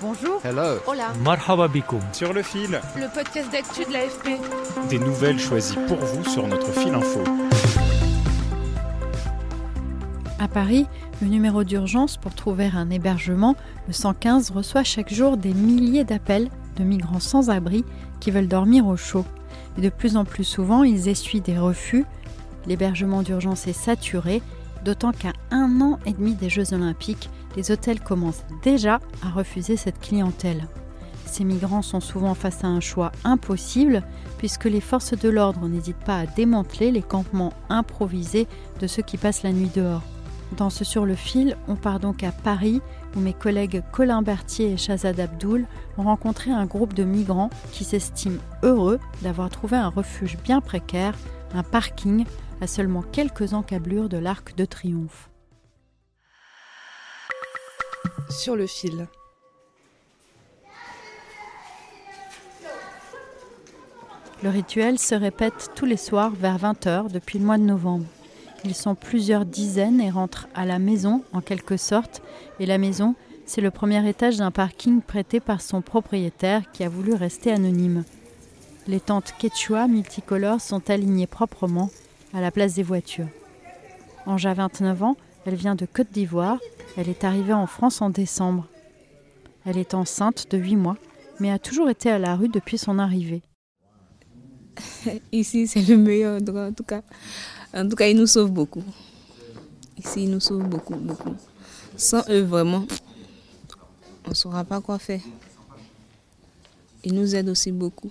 Bonjour. Hello. Hola. Marhaba bikoum. Sur le fil, Le podcast d'actu de l'AFP. des nouvelles choisies pour vous sur notre fil info. À Paris, le numéro d'urgence pour trouver un hébergement, le 115, reçoit chaque jour des milliers d'appels de migrants sans abri qui veulent dormir au chaud. Et de plus en plus souvent, ils essuient des refus. L'hébergement d'urgence est saturé, d'autant qu'à un an et demi des Jeux olympiques, les hôtels commencent déjà à refuser cette clientèle. Ces migrants sont souvent face à un choix impossible puisque les forces de l'ordre n'hésitent pas à démanteler les campements improvisés de ceux qui passent la nuit dehors. Dans ce Sur le fil, on part donc à Paris où mes collègues Colin Berthier et Shazad Abdoul ont rencontré un groupe de migrants qui s'estiment heureux d'avoir trouvé un refuge bien précaire, un parking à seulement quelques encablures de l'Arc de Triomphe. Sur le fil. Le rituel se répète tous les soirs vers 20h depuis le mois de novembre. Ils sont plusieurs dizaines et rentrent à la maison en quelque sorte. Et la maison, c'est le premier étage d'un parking prêté par son propriétaire qui a voulu rester anonyme. Les tentes quechua multicolores sont alignées proprement à la place des voitures. Ange a 29 ans, elle vient de Côte d'Ivoire. Elle est arrivée en France en décembre. Elle est enceinte de 8 mois, mais a toujours été à la rue depuis son arrivée. Ici, c'est le meilleur endroit, en tout cas. En tout cas, ils nous sauvent beaucoup. Ici, ils nous sauvent beaucoup, beaucoup. Sans eux, vraiment, on ne saura pas quoi faire. Ils nous aident aussi beaucoup.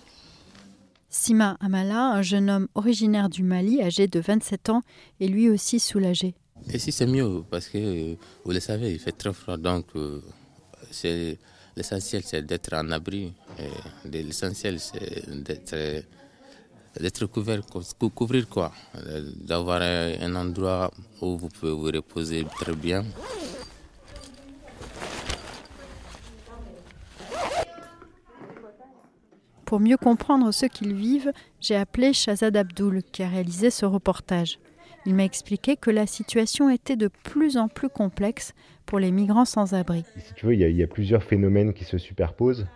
Sima Amala, un jeune homme originaire du Mali, âgé de 27 ans, est lui aussi soulagé. Ici, c'est mieux parce que, euh, vous le savez, il fait très froid. Donc, euh, c'est- l'essentiel, c'est d'être en abri. Et L'essentiel, c'est d'être d'être couvert, cou- couvrir quoi. Euh, D'avoir un endroit où vous pouvez vous reposer très bien. Pour mieux comprendre ce qu'ils vivent, j'ai appelé Shazad Abdoul, qui a réalisé ce reportage. Il m'a expliqué que la situation était de plus en plus complexe pour les migrants sans abri. Si tu veux, il y, a, plusieurs phénomènes qui se superposent.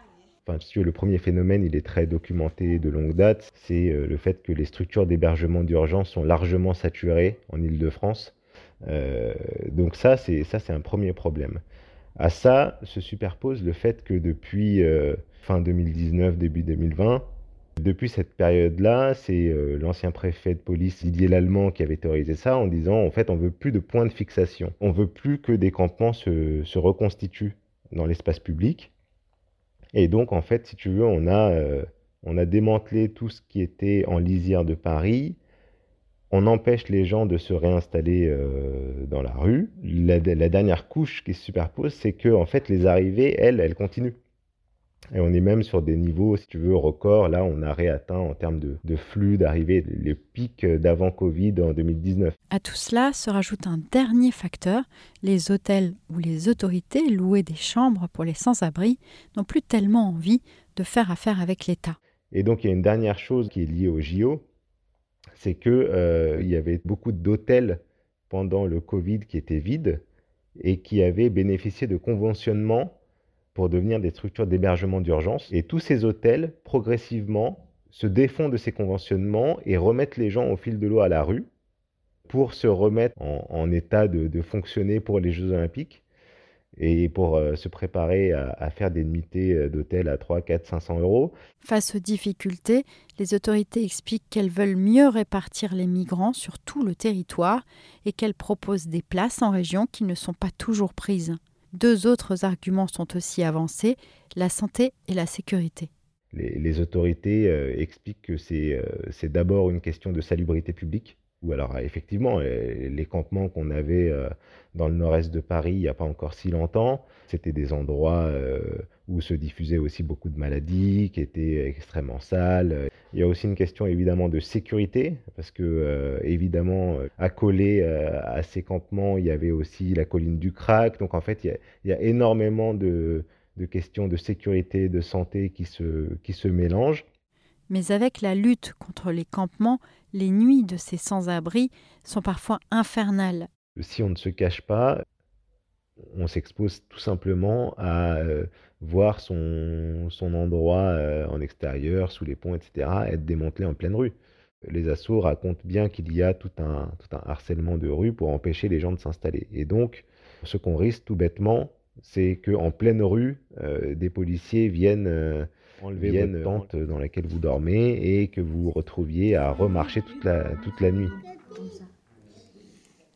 Le premier phénomène, il est très documenté de longue date. C'est euh, le fait que les structures d'hébergement d'urgence sont largement saturées en Île-de-France. Euh, donc ça, c'est ça, un premier problème. À ça se superpose le fait que depuis euh, fin 2019, début 2020, depuis cette période-là, c'est euh, l'ancien préfet de police Didier Lallemand qui avait théorisé ça en disant en fait on veut plus de points de fixation, on veut plus que des campements se, se reconstituent dans l'espace public. Et donc en fait, si tu veux, on a euh, on a démantelé tout ce qui était en lisière de Paris. On empêche les gens de se réinstaller euh, dans la rue. La, la dernière couche qui se superpose, c'est que en fait les arrivées, elles, elles continuent. Et on est même sur des niveaux, si tu veux, records. Là, on a réatteint en termes de, de flux d'arrivées les pics d'avant Covid en 2019. À tout cela se rajoute un dernier facteur. Les hôtels ou les autorités louer des chambres pour les sans-abri n'ont plus tellement envie de faire affaire avec l'État. Et donc, il y a une dernière chose qui est liée au JO, c'est que euh, y avait beaucoup d'hôtels pendant le Covid qui étaient vides et qui avaient bénéficié de conventionnement pour devenir des structures d'hébergement d'urgence. Et tous ces hôtels, progressivement, se défont de ces conventionnements et remettent les gens au fil de l'eau à la rue pour se remettre en, état de, fonctionner pour les Jeux olympiques et pour euh, se préparer à, faire des nuitées d'hôtel à 3, 4, 500 euros. Face aux difficultés, les autorités expliquent qu'elles veulent mieux répartir les migrants sur tout le territoire et qu'elles proposent des places en région qui ne sont pas toujours prises. Deux autres arguments sont aussi avancés, la santé et la sécurité. Les, autorités euh, expliquent que c'est euh, d'abord une question de salubrité publique. Ou alors effectivement, les campements qu'on avait dans le nord-est de Paris il n'y a pas encore si longtemps, c'était des endroits où se diffusaient aussi beaucoup de maladies, qui étaient extrêmement sales. Il y a aussi une question évidemment de sécurité, parce que évidemment, accolé à ces campements, il y avait aussi la colline du Crac. Donc en fait, il y a, énormément de, de, questions de sécurité, de santé qui se, qui se mélangent. Mais avec la lutte contre les campements, les nuits de ces sans-abri sont parfois infernales. Si on ne se cache pas, on s'expose tout simplement à euh, voir son, endroit euh, en extérieur, sous les ponts, etc., être démantelé en pleine rue. Les assauts racontent bien qu'il y a tout un, tout un harcèlement de rue pour empêcher les gens de s'installer. Et donc, ce qu'on risque tout bêtement, c'est qu'en pleine rue, euh, des policiers viennent enlever votre tente dans laquelle vous dormez et que vous vous retrouviez à remarcher toute la, toute la nuit.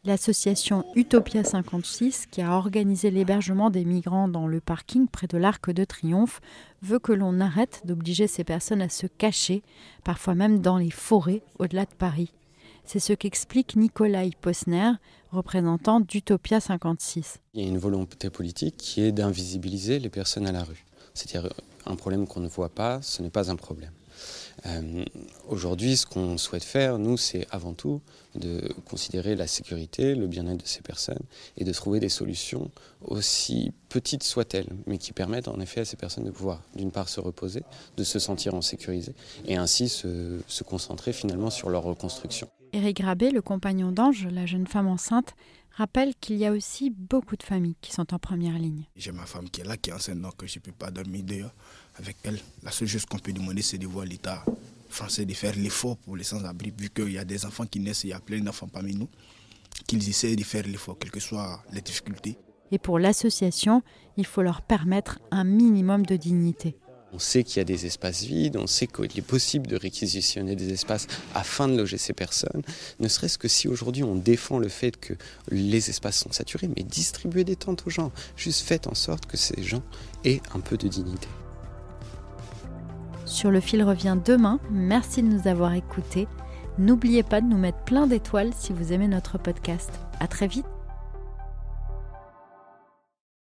L'association Utopia 56, qui a organisé l'hébergement des migrants dans le parking près de l'Arc de Triomphe, veut que l'on arrête d'obliger ces personnes à se cacher, parfois même dans les forêts au-delà de Paris. C'est ce qu'explique Nikolai Posner, représentant d'Utopia 56. Il y a une volonté politique qui est d'invisibiliser les personnes à la rue. C'est-à-dire un problème qu'on ne voit pas, ce n'est pas un problème. Euh, aujourd'hui, ce qu'on souhaite faire, nous, c'est avant tout de considérer la sécurité, le bien-être de ces personnes et de trouver des solutions aussi petites soient-elles, mais qui permettent en effet à ces personnes de pouvoir, d'une part, se reposer, de se sentir en sécurité et ainsi se, concentrer finalement sur leur reconstruction. Éric Grabé, le compagnon d'Ange, la jeune femme enceinte, rappelle qu'il y a aussi beaucoup de familles qui sont en première ligne. J'ai ma femme qui est là, qui est enceinte, donc je ne peux pas dormir dehors avec elle. La seule chose qu'on peut demander, c'est de voir l'État français de faire l'effort pour les sans-abri, vu qu'il y a des enfants qui naissent, il y a plein d'enfants parmi nous, qu'ils essaient de faire l'effort, quelles que soient les difficultés. Et pour l'association, il faut leur permettre un minimum de dignité. On sait qu'il y a des espaces vides, on sait qu'il est possible de réquisitionner des espaces afin de loger ces personnes, ne serait-ce que si aujourd'hui on défend le fait que les espaces sont saturés, mais distribuer des tentes aux gens, juste faites en sorte que ces gens aient un peu de dignité. Sur le fil revient demain, merci de nous avoir écoutés. N'oubliez pas de nous mettre plein d'étoiles si vous aimez notre podcast. À très vite